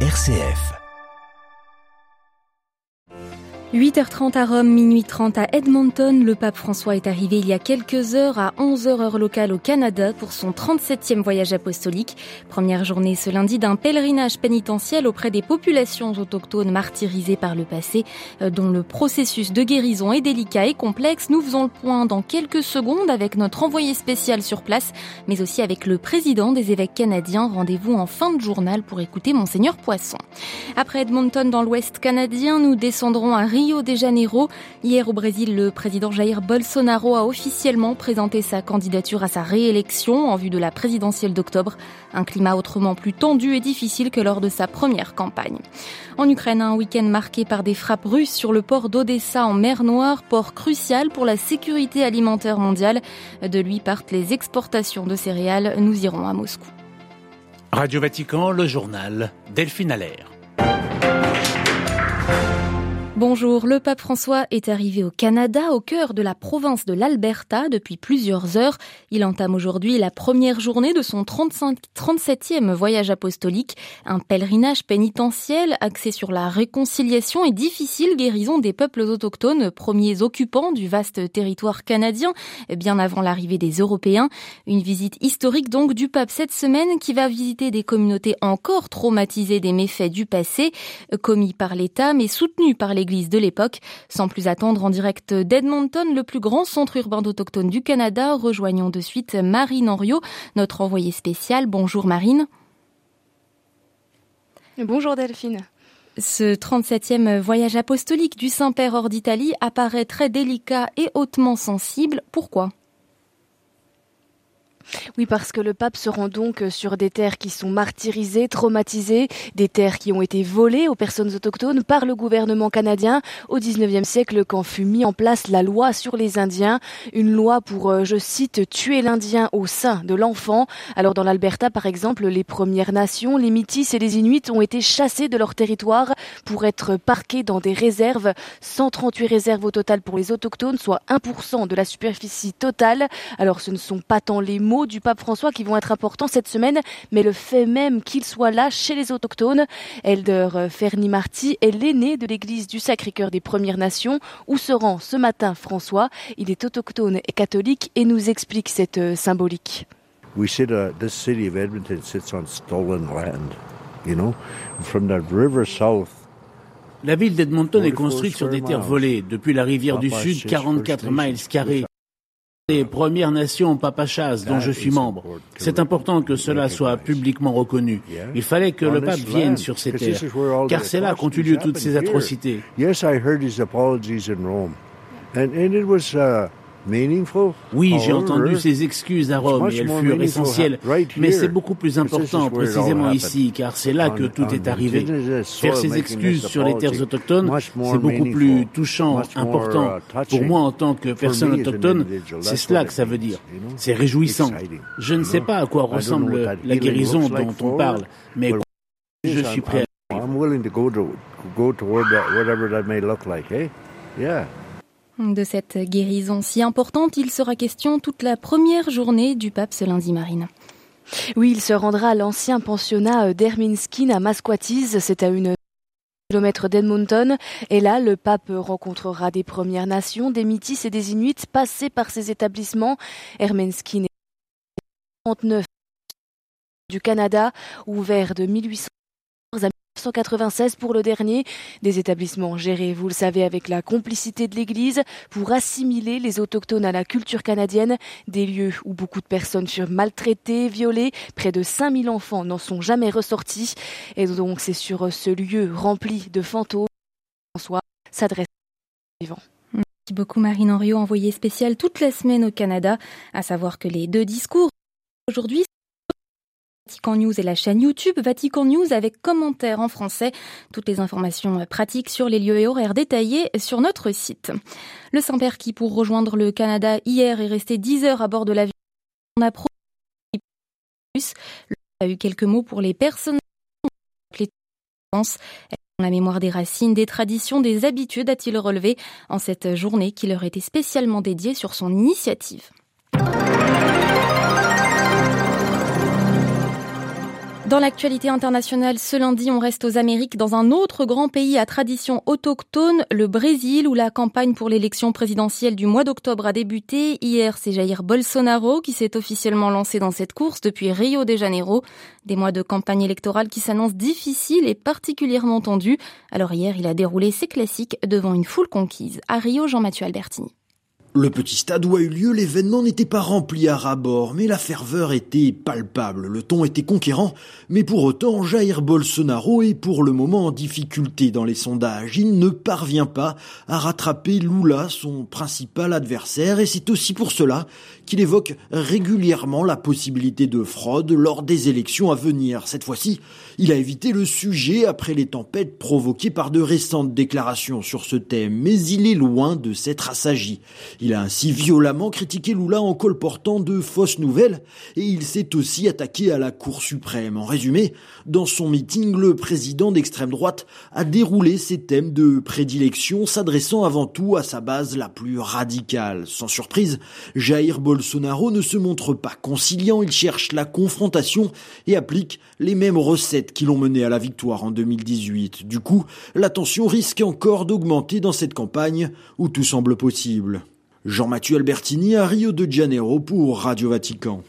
RCF. 8h30 à Rome, minuit 30 à Edmonton, le pape François est arrivé il y a quelques heures à 11h heure locale au Canada pour son 37e voyage apostolique. Première journée ce lundi d'un pèlerinage pénitentiel auprès des populations autochtones martyrisées par le passé, euh, dont le processus de guérison est délicat et complexe. Nous faisons le point dans quelques secondes avec notre envoyé spécial sur place, mais aussi avec le président des évêques canadiens. Rendez-vous en fin de journal pour écouter Monseigneur Poisson. Après Edmonton dans l'ouest canadien, nous descendrons à Rio de Janeiro. Hier au Brésil, le président Jair Bolsonaro a officiellement présenté sa candidature à sa réélection en vue de la présidentielle d'octobre. Un climat autrement plus tendu et difficile que lors de sa première campagne. En Ukraine, un week-end marqué par des frappes russes sur le port d'Odessa en mer Noire, port crucial pour la sécurité alimentaire mondiale. De lui partent les exportations de céréales. Nous irons à Moscou. Radio Vatican, le journal Delphine Allaire. Bonjour, le pape François est arrivé au Canada, au cœur de la province de l'Alberta, depuis plusieurs heures. Il entame aujourd'hui la première journée de son 35, 37e voyage apostolique, un pèlerinage pénitentiel axé sur la réconciliation et difficile guérison des peuples autochtones, premiers occupants du vaste territoire canadien, bien avant l'arrivée des Européens. Une visite historique donc du pape cette semaine qui va visiter des communautés encore traumatisées des méfaits du passé, commis par l'État mais soutenus par les l'église de l'époque. Sans plus attendre, en direct d'Edmonton, le plus grand centre urbain d'autochtones du Canada, rejoignons de suite Marine Henriot, notre envoyée spéciale. Bonjour Marine. Bonjour Delphine. Ce 37e voyage apostolique du Saint-Père hors d'Italie apparaît très délicat et hautement sensible. Pourquoi? Oui, parce que le pape se rend donc sur des terres qui sont martyrisées, traumatisées, des terres qui ont été volées aux personnes autochtones par le gouvernement canadien au 19e siècle quand fut mis en place la loi sur les Indiens, une loi pour, euh, je cite, tuer l'Indien au sein de l'enfant. Alors dans l'Alberta, par exemple, les Premières Nations, les Métis et les Inuits ont été chassés de leur territoire pour être parqués dans des réserves. 138 réserves au total pour les autochtones, soit 1% de la superficie totale. Alors ce ne sont pas tant les mots du pape François qui vont être importants cette semaine, mais le fait même qu'il soit là chez les autochtones. Elder Ferni Marty est l'aîné de l'église du Sacré-Cœur des Premières Nations, où se rend ce matin François. Il est autochtone et catholique et nous explique cette symbolique. We see that this city of Edmonton sits on stolen land, you know, from the river south. La ville d'Edmonton est construite sur des terres volées. Depuis la rivière du Sud, 44 miles carrés des Premières Nations Papachas dont je suis membre. C'est important que cela soit publiquement reconnu. Il fallait que le pape vienne sur ces terres, car c'est là qu'ont eu lieu toutes ces atrocités. Oui, j'ai entendu ses excuses à Rome et elles furent essentielles, mais c'est beaucoup plus important précisément ici, car c'est là que tout est arrivé. Faire ses excuses sur les terres autochtones, c'est beaucoup plus touchant, important. Pour moi, en tant que personne autochtone, c'est cela que ça veut dire. C'est réjouissant. Je ne sais pas à quoi ressemble la guérison dont on parle, mais je suis prêt à... De cette guérison si importante, il sera question toute la première journée du pape ce lundi marine. Oui, il se rendra à l'ancien pensionnat d'Herminskin à Masquatis. C'est à une kilomètre d'Edmonton. Et là, le pape rencontrera des Premières Nations, des Métis et des Inuits passés par ces établissements. Herminskin est 39 du Canada, ouvert de 1800 à 1996 pour le dernier. Des établissements gérés, vous le savez, avec la complicité de l'Église pour assimiler les autochtones à la culture canadienne. Des lieux où beaucoup de personnes furent maltraitées, violées. Près de 5000 enfants n'en sont jamais ressortis. Et donc c'est sur ce lieu rempli de fantômes François s'adresse aux vivants. Merci beaucoup Marine Henriot, envoyée spéciale toute la semaine au Canada. À savoir que les deux discours aujourd'hui Vatican News et la chaîne YouTube Vatican News avec commentaires en français. Toutes les informations pratiques sur les lieux et horaires détaillés sur notre site. Le Saint-Père qui, pour rejoindre le Canada hier, est resté 10 heures à bord de l'avion, on a a eu quelques mots pour les personnes la mémoire des racines, des traditions, des habitudes, a-t-il relevé en cette journée qui leur était spécialement dédiée sur son initiative. Dans l'actualité internationale, ce lundi, on reste aux Amériques dans un autre grand pays à tradition autochtone, le Brésil, où la campagne pour l'élection présidentielle du mois d'octobre a débuté. Hier, c'est Jair Bolsonaro qui s'est officiellement lancé dans cette course depuis Rio de Janeiro. Des mois de campagne électorale qui s'annoncent difficiles et particulièrement tendus. Alors hier, il a déroulé ses classiques devant une foule conquise. À Rio, Jean-Mathieu Albertini. Le petit stade où a eu lieu l'événement n'était pas rempli à ras-bord, mais la ferveur était palpable, le ton était conquérant, mais pour autant Jair Bolsonaro est pour le moment en difficulté dans les sondages. Il ne parvient pas à rattraper Lula, son principal adversaire, et c'est aussi pour cela qu'il évoque régulièrement la possibilité de fraude lors des élections à venir. Cette fois-ci, il a évité le sujet après les tempêtes provoquées par de récentes déclarations sur ce thème, mais il est loin de s'être assagi. Il a ainsi violemment critiqué Lula en colportant de fausses nouvelles et il s'est aussi attaqué à la Cour suprême. En résumé, dans son meeting, le président d'extrême droite a déroulé ses thèmes de prédilection s'adressant avant tout à sa base la plus radicale. Sans surprise, Jair Bolsonaro ne se montre pas conciliant, il cherche la confrontation et applique les mêmes recettes qui l'ont mené à la victoire en 2018. Du coup, la tension risque encore d'augmenter dans cette campagne où tout semble possible. Jean-Mathieu Albertini à Rio de Janeiro pour Radio Vatican.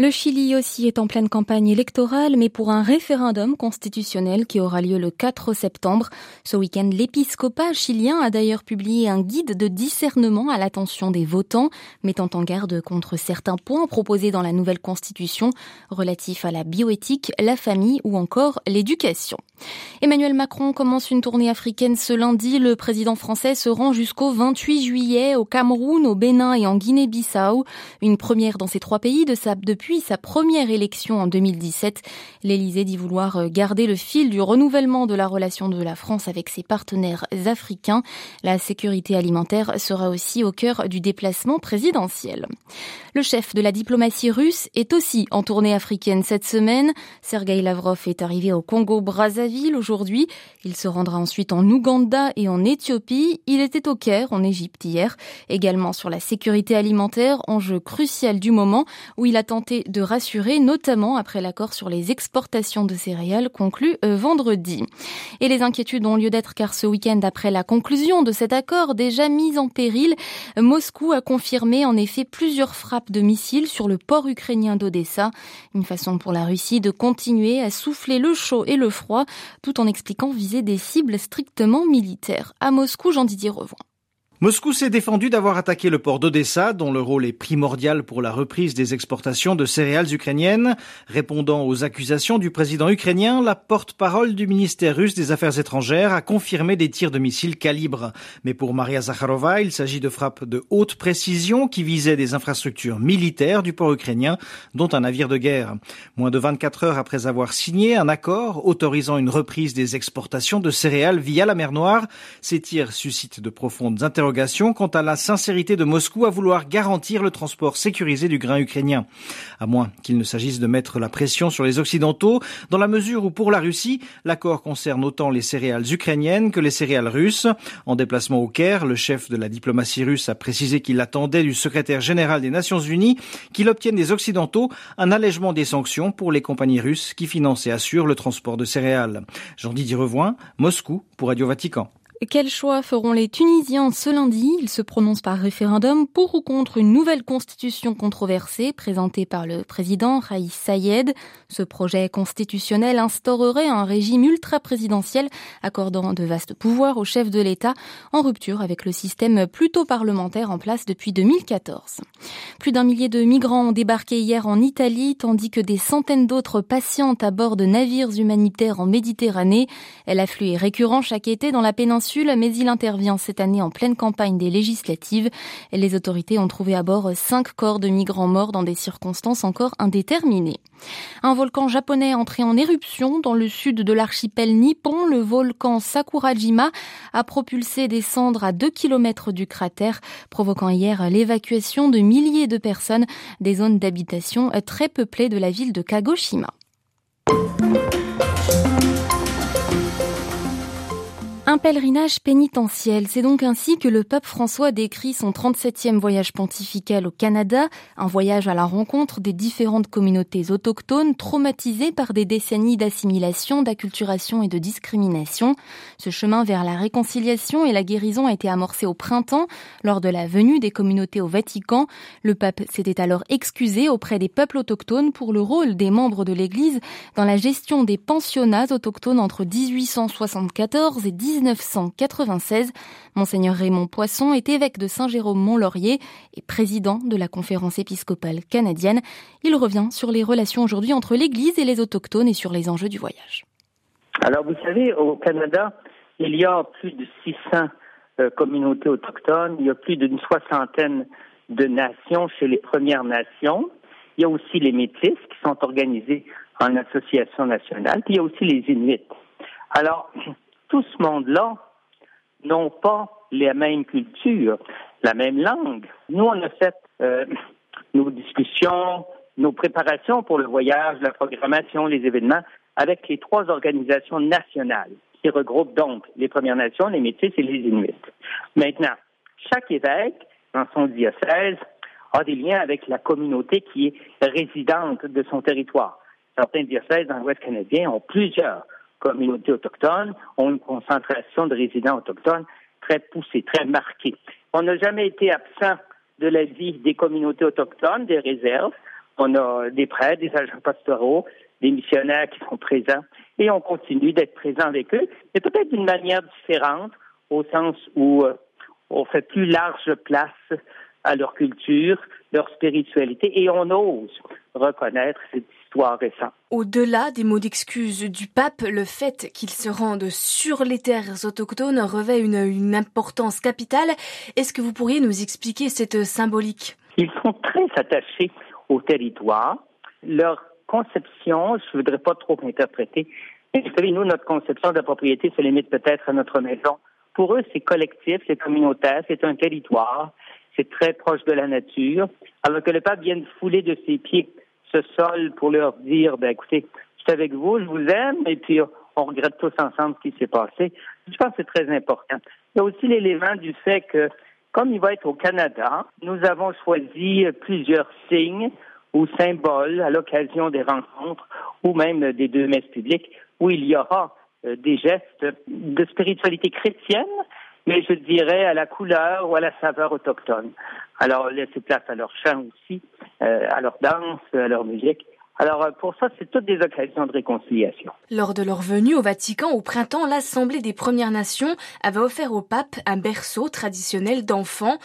Le Chili aussi est en pleine campagne électorale, mais pour un référendum constitutionnel qui aura lieu le 4 septembre. Ce week-end, l'épiscopat chilien a d'ailleurs publié un guide de discernement à l'attention des votants, mettant en garde contre certains points proposés dans la nouvelle constitution relatifs à la bioéthique, la famille ou encore l'éducation. Emmanuel Macron commence une tournée africaine ce lundi. Le président français se rend jusqu'au 28 juillet au Cameroun, au Bénin et en Guinée-Bissau. Une première dans ces trois pays de sa, depuis depuis sa première élection en 2017. L'Élysée dit vouloir euh, garder le fil du renouvellement de la relation de la France avec ses partenaires africains. La sécurité alimentaire sera aussi au cœur du déplacement présidentiel. Le chef de la diplomatie russe est aussi en tournée africaine cette semaine. Sergei Lavrov est arrivé au Congo-Brazzaville aujourd'hui. Il se rendra ensuite en Ouganda et en Éthiopie. Il était au Caire, en Égypte hier. Également sur la sécurité alimentaire, enjeu crucial du moment où il a de rassurer, notamment après l'accord sur les exportations de céréales conclu euh, vendredi. Et les inquiétudes ont lieu d'être car ce week-end après la conclusion de cet accord déjà mis en péril, Moscou a confirmé en effet plusieurs frappes de missiles sur le port ukrainien d'Odessa, une façon pour la Russie de continuer à souffler le chaud et le froid tout en expliquant viser des cibles strictement militaires. À Moscou, Jean-Didier Revoin. Moscou s'est défendu d'avoir attaqué le port d'Odessa, dont le rôle est primordial pour la reprise des exportations de céréales ukrainiennes. Répondant aux accusations du président ukrainien, la porte-parole du ministère russe des Affaires étrangères a confirmé des tirs de missiles calibre. Mais pour Maria Zakharova, il s'agit de frappes de haute précision qui visaient des infrastructures militaires du port ukrainien, dont un navire de guerre. Moins de 24 heures après avoir signé un accord autorisant une reprise des exportations de céréales via la mer Noire, ces tirs suscitent de profondes interrogations quant à la sincérité de Moscou à vouloir garantir le transport sécurisé du grain ukrainien. À moins qu'il ne s'agisse de mettre la pression sur les Occidentaux, dans la mesure où pour la Russie, l'accord concerne autant les céréales ukrainiennes que les céréales russes. En déplacement au Caire, le chef de la diplomatie russe a précisé qu'il attendait du secrétaire général des Nations Unies qu'il obtienne des Occidentaux un allègement des sanctions pour les compagnies russes qui financent et assurent le transport de céréales. Jean-Didier Revoin, Moscou pour Radio Vatican. Quel choix feront les Tunisiens ce lundi? Ils se prononcent par référendum pour ou contre une nouvelle constitution controversée présentée par le président Raïs Sayed. Ce projet constitutionnel instaurerait un régime ultra-présidentiel accordant de vastes pouvoirs au chef de l'État en rupture avec le système plutôt parlementaire en place depuis 2014. Plus d'un millier de migrants ont débarqué hier en Italie tandis que des centaines d'autres patientent à bord de navires humanitaires en Méditerranée. Récurrent chaque été dans la péninsule mais il intervient cette année en pleine campagne des législatives. Les autorités ont trouvé à bord cinq corps de migrants morts dans des circonstances encore indéterminées. Un volcan japonais entré en éruption dans le sud de l'archipel nippon, le volcan Sakurajima a propulsé des cendres à 2 km du cratère, provoquant hier l'évacuation de milliers de personnes des zones d'habitation très peuplées de la ville de Kagoshima. Un pèlerinage pénitentiel, c'est donc ainsi que le pape François décrit son 37e voyage pontifical au Canada, un voyage à la rencontre des différentes communautés autochtones traumatisées par des décennies d'assimilation, d'acculturation et de discrimination. Ce chemin vers la réconciliation et la guérison a été amorcé au printemps lors de la venue des communautés au Vatican. Le pape s'était alors excusé auprès des peuples autochtones pour le rôle des membres de l'Église dans la gestion des pensionnats autochtones entre 1874 et 19 1996. Monseigneur Raymond Poisson est évêque de Saint-Jérôme-Mont-Laurier et président de la conférence épiscopale canadienne. Il revient sur les relations aujourd'hui entre l'Église et les autochtones et sur les enjeux du voyage. Alors vous savez, au Canada, il y a plus de 600 euh, communautés autochtones, il y a plus d'une soixantaine de nations chez les Premières Nations. Il y a aussi les Métis qui sont organisés en association nationale, puis il y a aussi les Inuits. Alors, tout ce monde-là n'ont pas la même culture, la même langue. Nous, on a fait euh, nos discussions, nos préparations pour le voyage, la programmation, les événements avec les trois organisations nationales qui regroupent donc les Premières Nations, les Métis et les Inuits. Maintenant, chaque évêque dans son diocèse a des liens avec la communauté qui est résidente de son territoire. Certains diocèses dans l'Ouest canadien ont plusieurs communautés autochtones ont une concentration de résidents autochtones très poussée, très marquée. On n'a jamais été absent de la vie des communautés autochtones, des réserves. On a des prêtres, des agents pastoraux, des missionnaires qui sont présents et on continue d'être présent avec eux, mais peut-être d'une manière différente, au sens où euh, on fait plus large place à leur culture, leur spiritualité, et on ose reconnaître cette récente. Au-delà des mots d'excuse du pape, le fait qu'il se rende sur les terres autochtones revêt une, une importance capitale. Est-ce que vous pourriez nous expliquer cette symbolique? Ils sont très attachés au territoire. Leur conception, je ne voudrais pas trop interpréter, mais vous savez, nous, notre conception de la propriété se limite peut-être à notre maison. Pour eux, c'est collectif, c'est communautaire, c'est un territoire c'est très proche de la nature, alors que le pape vient de fouler de ses pieds ce sol pour leur dire, ben écoutez, je suis avec vous, je vous aime, et puis on regrette tous ensemble ce qui s'est passé. Je pense que c'est très important. Il y a aussi l'élément du fait que, comme il va être au Canada, nous avons choisi plusieurs signes ou symboles à l'occasion des rencontres ou même des deux messes publiques où il y aura euh, des gestes de spiritualité chrétienne, mais je dirais à la couleur ou à la saveur autochtone. Alors, laisser place à leur chant aussi, euh, à leur danse, à leur musique. Alors euh, pour ça, c'est toutes des occasions de réconciliation. Lors de leur venue au Vatican au printemps, l'Assemblée des Premières Nations avait offert au pape un berceau traditionnel d'enfant.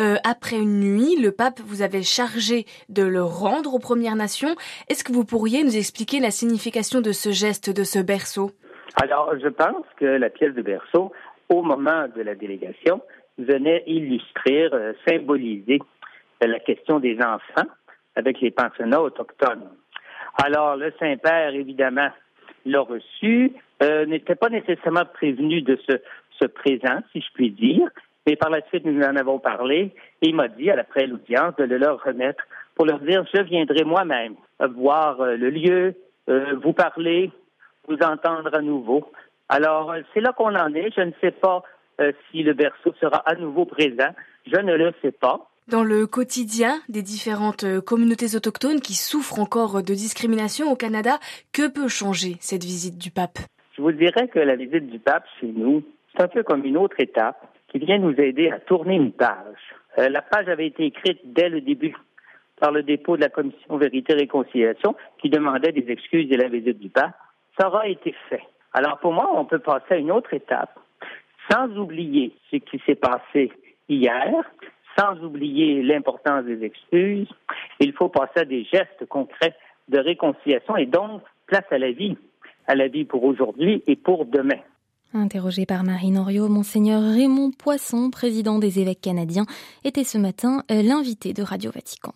Euh, après une nuit, le pape vous avait chargé de le rendre aux Premières Nations. Est-ce que vous pourriez nous expliquer la signification de ce geste, de ce berceau? Alors, je pense que la pièce de berceau au moment de la délégation, venait illustrer, euh, symboliser euh, la question des enfants avec les pensionnats autochtones. Alors, le Saint-Père, évidemment, l'a reçu, euh, n'était pas nécessairement prévenu de ce, ce présent, si je puis dire, mais par la suite, nous en avons parlé, et il m'a dit, à l'après l'audience, de le leur remettre pour leur dire, je viendrai moi-même voir le lieu, vous parler, vous entendre à nouveau, alors, euh, c'est là qu'on en est. Je ne sais pas euh, si le berceau sera à nouveau présent. Je ne le sais pas. Dans le quotidien des différentes euh, communautés autochtones qui souffrent encore de discrimination au Canada, que peut changer cette visite du pape? Je vous dirais que la visite du pape chez nous, c'est un peu comme une autre étape qui vient nous aider à tourner une page. la page avait été écrite dès le début par le dépôt de la commission Vérité et Réconciliation qui demandait des excuses de la visite du pape. Ça aura été fait. Alors pour moi, on peut passer à une autre étape, sans oublier ce qui s'est passé hier, sans oublier l'importance des excuses. Il faut passer à des gestes concrets de réconciliation et donc place à la vie, à la vie pour aujourd'hui et pour demain. Interrogé par Marine Oriot, Monseigneur Raymond Poisson, président des évêques canadiens, était ce matin euh, l'invité de Radio Vatican.